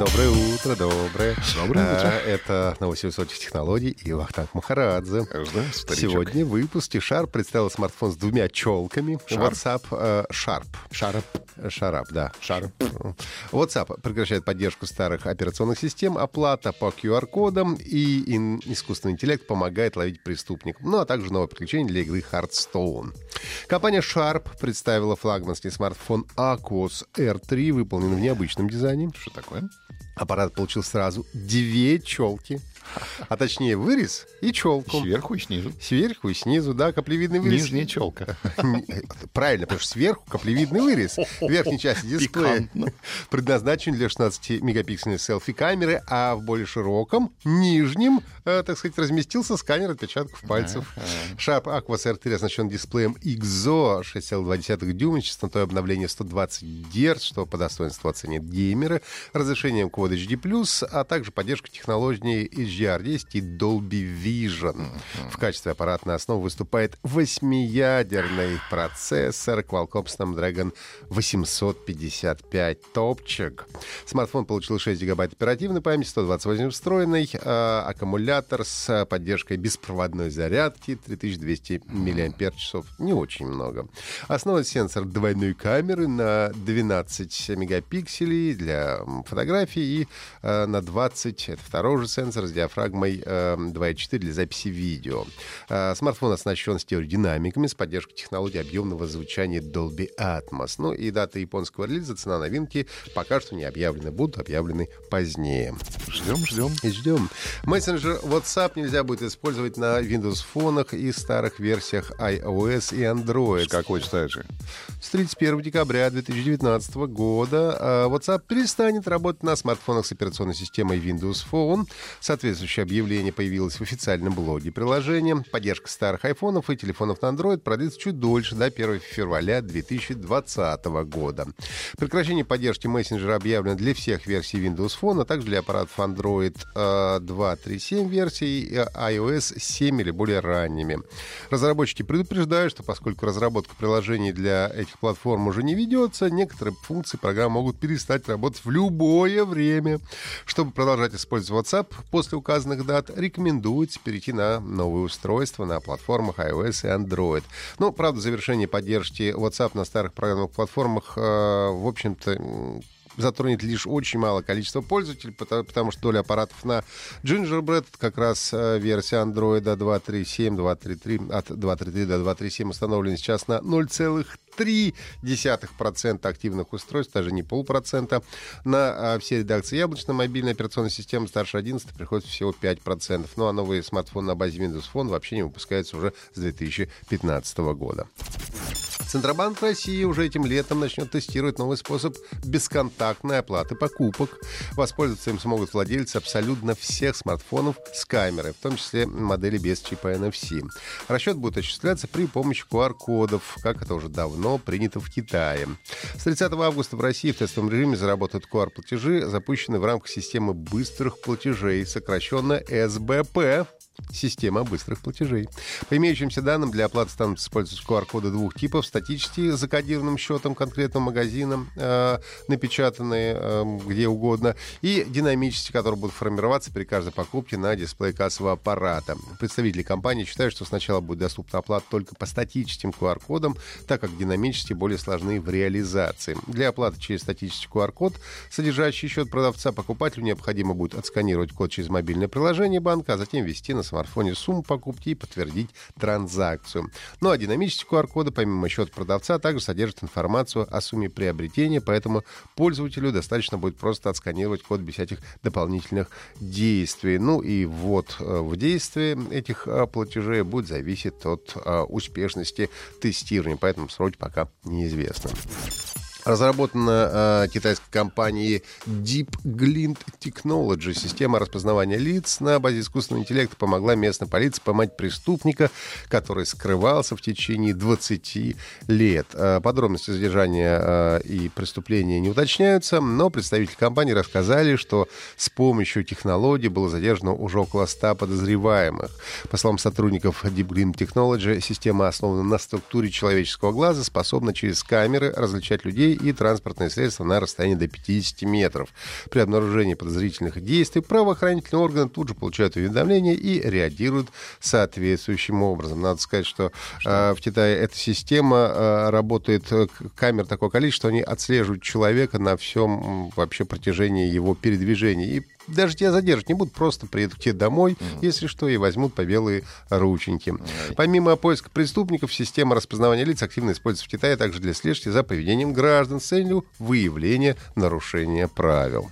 Доброе утро, доброе. Доброе утро. А, Это новости высоких технологий и Вахтанг Махарадзе. Старичок. Сегодня в выпуске Sharp представил смартфон с двумя челками. Sharp. WhatsApp э, Sharp. Шарап. Sharp, да. Шарап. WhatsApp прекращает поддержку старых операционных систем, оплата по QR-кодам и искусственный интеллект помогает ловить преступников. Ну, а также новое приключение для игры Hearthstone. Компания Sharp представила флагманский смартфон Aquos R3, выполненный в необычном дизайне. Что такое? Аппарат получил сразу две челки. А точнее вырез и челку. Сверху и снизу. Сверху и снизу, да, каплевидный вырез. Нижняя челка. Правильно, потому что сверху каплевидный вырез. В верхней части дисплея предназначен для 16-мегапиксельной селфи-камеры, а в более широком, нижнем, э, так сказать, разместился сканер отпечатков пальцев. Sharp Aquos R3 оснащен дисплеем IXO 6,2 дюйма, частотой обновления 120 Гц, что по достоинству оценят геймеры, разрешением Quad HD+, а также поддержкой технологий HDR10 и Dolby Vision. В качестве аппаратной основы выступает восьмиядерный процессор Qualcomm Snapdragon 855 топчик. Смартфон получил 6 гигабайт оперативной памяти, 128 встроенный, а, аккумулятор с поддержкой беспроводной зарядки 3200 мАч. Не очень много. Основной сенсор двойной камеры на 12 мегапикселей для фотографий и э, на 20, это второй же сенсор с диафрагмой э, 2.4 для записи видео. Э, Смартфон оснащен стереодинамиками с поддержкой технологии объемного звучания Dolby Atmos. Ну и дата японского релиза, цена новинки пока что не объявлены, будут объявлены позднее. Ждем, ждем. И ждем. Мессенджер WhatsApp нельзя будет использовать на Windows фонах и старых версиях iOS и Android. С какой стати? С 31 декабря 2019 года а, WhatsApp перестанет работать на смартфонах с операционной системой Windows Phone. Соответствующее объявление появилось в официальном блоге приложения. Поддержка старых айфонов и телефонов на Android продлится чуть дольше, до 1 февраля 2020 года. Прекращение поддержки мессенджера объявлено для всех версий Windows Phone, а также для аппаратов Android э, 2.3.7 версий и iOS 7 или более ранними. Разработчики предупреждают, что поскольку разработка приложений для этих платформ уже не ведется, некоторые функции программ могут перестать работать в любое время. Чтобы продолжать использовать WhatsApp после указанных дат, рекомендуется перейти на новые устройства на платформах iOS и Android. Ну, правда, завершение поддержки WhatsApp на старых программных платформах, э, в общем-то, затронет лишь очень малое количество пользователей, потому, потому что доля аппаратов на Gingerbread, как раз э, версия Android 2.3.7, 2.3.3, от 2.3.3 до 2.3.7 установлена сейчас на 0,3% активных устройств, даже не полпроцента. На а, все редакции яблочной мобильной операционной системы старше 11 приходит всего 5%. Ну а новый смартфон на базе Windows Phone вообще не выпускается уже с 2015 года. Центробанк России уже этим летом начнет тестировать новый способ бесконтактной оплаты покупок. Воспользоваться им смогут владельцы абсолютно всех смартфонов с камерой, в том числе модели без чипа NFC. Расчет будет осуществляться при помощи QR-кодов, как это уже давно принято в Китае. С 30 августа в России в тестовом режиме заработают QR-платежи, запущенные в рамках системы быстрых платежей, сокращенно СБП. Система быстрых платежей. По имеющимся данным, для оплаты станут использовать QR-коды двух типов. Статические, закодированным счетом конкретного магазина, э, напечатанные э, где угодно, и динамические, которые будут формироваться при каждой покупке на дисплее кассового аппарата. Представители компании считают, что сначала будет доступна оплата только по статическим QR-кодам, так как динамические более сложны в реализации. Для оплаты через статический QR-код, содержащий счет продавца, покупателю необходимо будет отсканировать код через мобильное приложение банка, а затем ввести на смартфоне сумму покупки и подтвердить транзакцию. Ну а динамические QR-коды, помимо счета продавца, также содержат информацию о сумме приобретения, поэтому пользователю достаточно будет просто отсканировать код без всяких дополнительных действий. Ну и вот э, в действии этих э, платежей будет зависеть от э, успешности тестирования, поэтому сроки пока неизвестны. Разработана э, китайской компанией Deep Glint Technology. Система распознавания лиц на базе искусственного интеллекта помогла местной полиции поймать преступника, который скрывался в течение 20 лет. Э, подробности задержания э, и преступления не уточняются, но представители компании рассказали, что с помощью технологий было задержано уже около 100 подозреваемых. По словам сотрудников Deep Glint Technology, система основана на структуре человеческого глаза, способна через камеры различать людей и транспортные средства на расстоянии до 50 метров. При обнаружении подозрительных действий правоохранительные органы тут же получают уведомления и реагируют соответствующим образом. Надо сказать, что? Э, в Китае эта система э, работает, камер такое количество, они отслеживают человека на всем вообще протяжении его передвижения. И даже тебя задержат не будут, просто приедут к тебе домой, mm-hmm. если что, и возьмут по белые рученьки. Mm-hmm. Помимо поиска преступников, система распознавания лиц активно используется в Китае также для слежки за поведением граждан с целью выявления нарушения правил.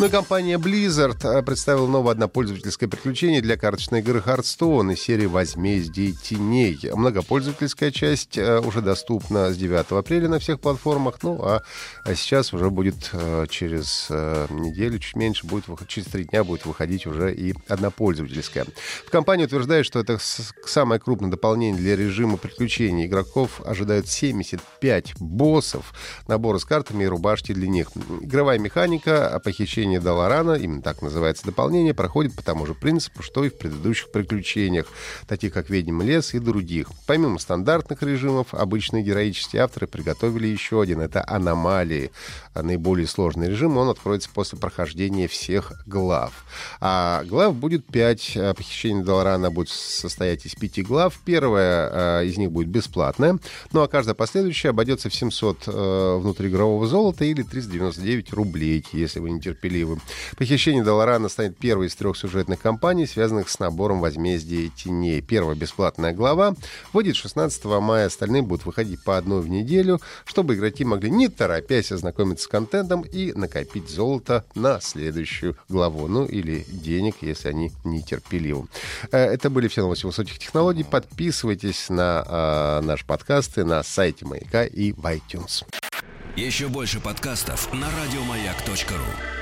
Ну и компания Blizzard э, представила новое однопользовательское приключение для карточной игры Hearthstone из серии «Возмездие теней». Многопользовательская часть э, уже доступна с 9 апреля на всех платформах, ну а, а сейчас уже будет э, через неделю, чуть меньше, будет, через три дня будет выходить уже и однопользовательская. В компании утверждают, что это самое крупное дополнение для режима приключений. Игроков ожидают 75 боссов, наборы с картами и рубашки для них. Игровая механика, похищение приключения Даларана, именно так называется дополнение, проходит по тому же принципу, что и в предыдущих приключениях, таких как «Ведьм лес» и других. Помимо стандартных режимов, обычные героические авторы приготовили еще один. Это «Аномалии». Наиболее сложный режим, он откроется после прохождения всех глав. А глав будет 5. Похищение Даларана будет состоять из пяти глав. Первая э, из них будет бесплатная, ну а каждая последующая обойдется в 700 э, внутриигрового золота или 399 рублей, если вы не терпели счастливым. Похищение Долорана станет первой из трех сюжетных кампаний, связанных с набором возмездия теней. Первая бесплатная глава выйдет 16 мая, остальные будут выходить по одной в неделю, чтобы игроки могли не торопясь ознакомиться с контентом и накопить золото на следующую главу. Ну или денег, если они нетерпеливы. Э, это были все новости высоких технологий. Подписывайтесь на э, наши подкасты на сайте Маяка и в iTunes. Еще больше подкастов на радиомаяк.ру